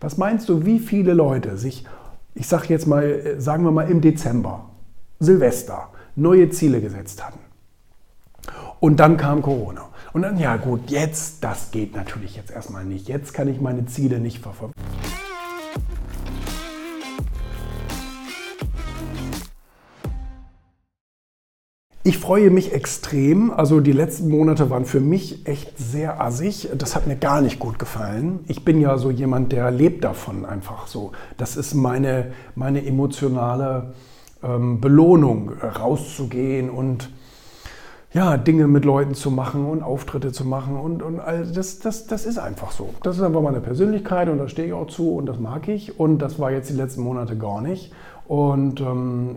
Was meinst du, wie viele Leute sich, ich sag jetzt mal, äh, sagen wir mal im Dezember, Silvester, neue Ziele gesetzt hatten? Und dann kam Corona. Und dann, ja gut, jetzt, das geht natürlich jetzt erstmal nicht. Jetzt kann ich meine Ziele nicht verfolgen. Ich freue mich extrem. Also die letzten Monate waren für mich echt sehr assig. Das hat mir gar nicht gut gefallen. Ich bin ja so jemand, der lebt davon einfach so. Das ist meine, meine emotionale ähm, Belohnung, rauszugehen und ja, Dinge mit Leuten zu machen und Auftritte zu machen und, und all das, das, das ist einfach so. Das ist einfach meine Persönlichkeit und da stehe ich auch zu und das mag ich. Und das war jetzt die letzten Monate gar nicht. Und ähm,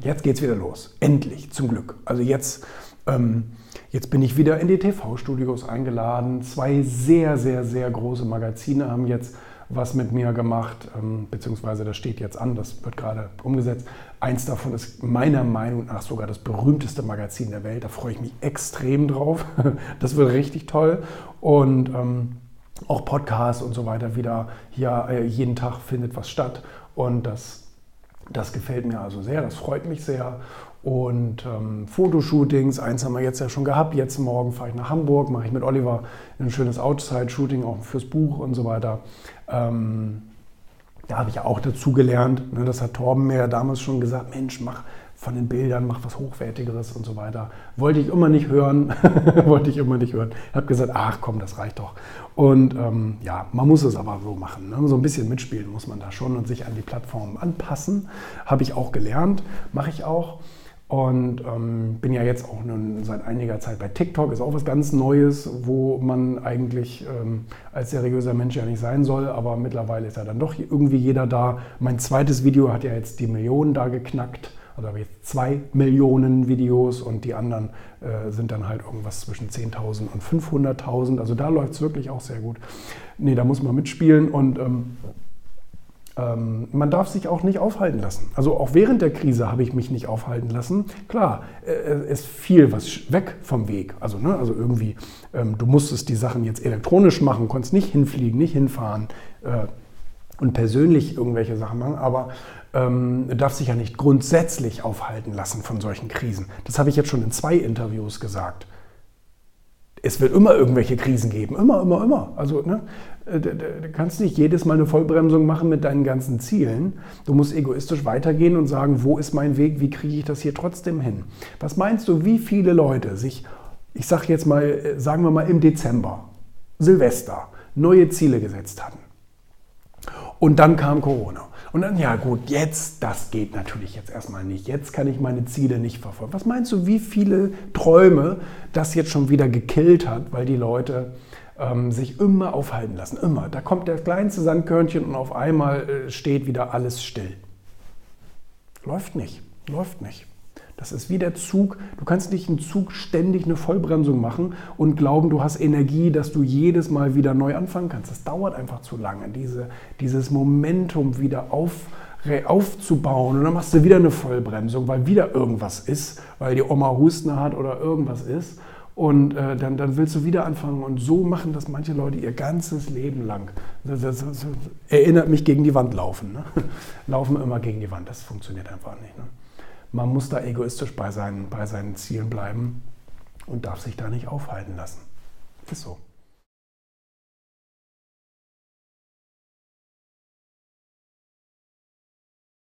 jetzt geht es wieder los. Endlich, zum Glück. Also jetzt, ähm, jetzt bin ich wieder in die TV-Studios eingeladen. Zwei sehr, sehr, sehr große Magazine haben jetzt was mit mir gemacht, ähm, beziehungsweise das steht jetzt an, das wird gerade umgesetzt. Eins davon ist meiner Meinung nach sogar das berühmteste Magazin der Welt. Da freue ich mich extrem drauf. Das wird richtig toll. Und ähm, auch Podcasts und so weiter wieder hier äh, jeden Tag findet was statt. Und das das gefällt mir also sehr, das freut mich sehr. Und ähm, Fotoshootings, eins haben wir jetzt ja schon gehabt. Jetzt morgen fahre ich nach Hamburg, mache ich mit Oliver ein schönes Outside-Shooting, auch fürs Buch und so weiter. Ähm, da habe ich ja auch dazu gelernt. Ne, das hat Torben mir ja damals schon gesagt: Mensch, mach von den Bildern, mach was Hochwertigeres und so weiter. Wollte ich immer nicht hören. Wollte ich immer nicht hören. Habe gesagt: Ach komm, das reicht doch. Und ähm, ja, man muss es aber so machen. Ne? So ein bisschen mitspielen muss man da schon und sich an die Plattformen anpassen. Habe ich auch gelernt, mache ich auch. Und ähm, bin ja jetzt auch nun seit einiger Zeit bei TikTok, ist auch was ganz Neues, wo man eigentlich ähm, als seriöser Mensch ja nicht sein soll, aber mittlerweile ist ja dann doch irgendwie jeder da. Mein zweites Video hat ja jetzt die Millionen da geknackt. Also habe ich jetzt zwei Millionen Videos und die anderen äh, sind dann halt irgendwas zwischen 10.000 und 500.000. Also da läuft es wirklich auch sehr gut. Nee, da muss man mitspielen und ähm, ähm, man darf sich auch nicht aufhalten lassen. Also auch während der Krise habe ich mich nicht aufhalten lassen. Klar, äh, es fiel was weg vom Weg. Also, ne, also irgendwie, ähm, du musstest die Sachen jetzt elektronisch machen, konntest nicht hinfliegen, nicht hinfahren. Äh, und persönlich irgendwelche Sachen machen, aber ähm, darf sich ja nicht grundsätzlich aufhalten lassen von solchen Krisen. Das habe ich jetzt schon in zwei Interviews gesagt. Es wird immer irgendwelche Krisen geben, immer, immer, immer. Also ne, äh, du kannst nicht jedes Mal eine Vollbremsung machen mit deinen ganzen Zielen. Du musst egoistisch weitergehen und sagen, wo ist mein Weg, wie kriege ich das hier trotzdem hin? Was meinst du, wie viele Leute sich, ich sage jetzt mal, äh, sagen wir mal im Dezember, Silvester, neue Ziele gesetzt hatten? Und dann kam Corona. Und dann, ja gut, jetzt, das geht natürlich jetzt erstmal nicht. Jetzt kann ich meine Ziele nicht verfolgen. Was meinst du, wie viele Träume das jetzt schon wieder gekillt hat, weil die Leute ähm, sich immer aufhalten lassen? Immer. Da kommt der kleinste Sandkörnchen und auf einmal äh, steht wieder alles still. Läuft nicht. Läuft nicht. Das ist wie der Zug. Du kannst nicht im Zug ständig eine Vollbremsung machen und glauben, du hast Energie, dass du jedes Mal wieder neu anfangen kannst. Das dauert einfach zu lange, diese, dieses Momentum wieder auf, aufzubauen. Und dann machst du wieder eine Vollbremsung, weil wieder irgendwas ist, weil die Oma Husten hat oder irgendwas ist. Und äh, dann, dann willst du wieder anfangen. Und so machen das manche Leute ihr ganzes Leben lang. Das, das, das erinnert mich gegen die Wand laufen. Ne? Laufen immer gegen die Wand. Das funktioniert einfach nicht. Ne? Man muss da egoistisch bei seinen, bei seinen Zielen bleiben und darf sich da nicht aufhalten lassen. Ist so.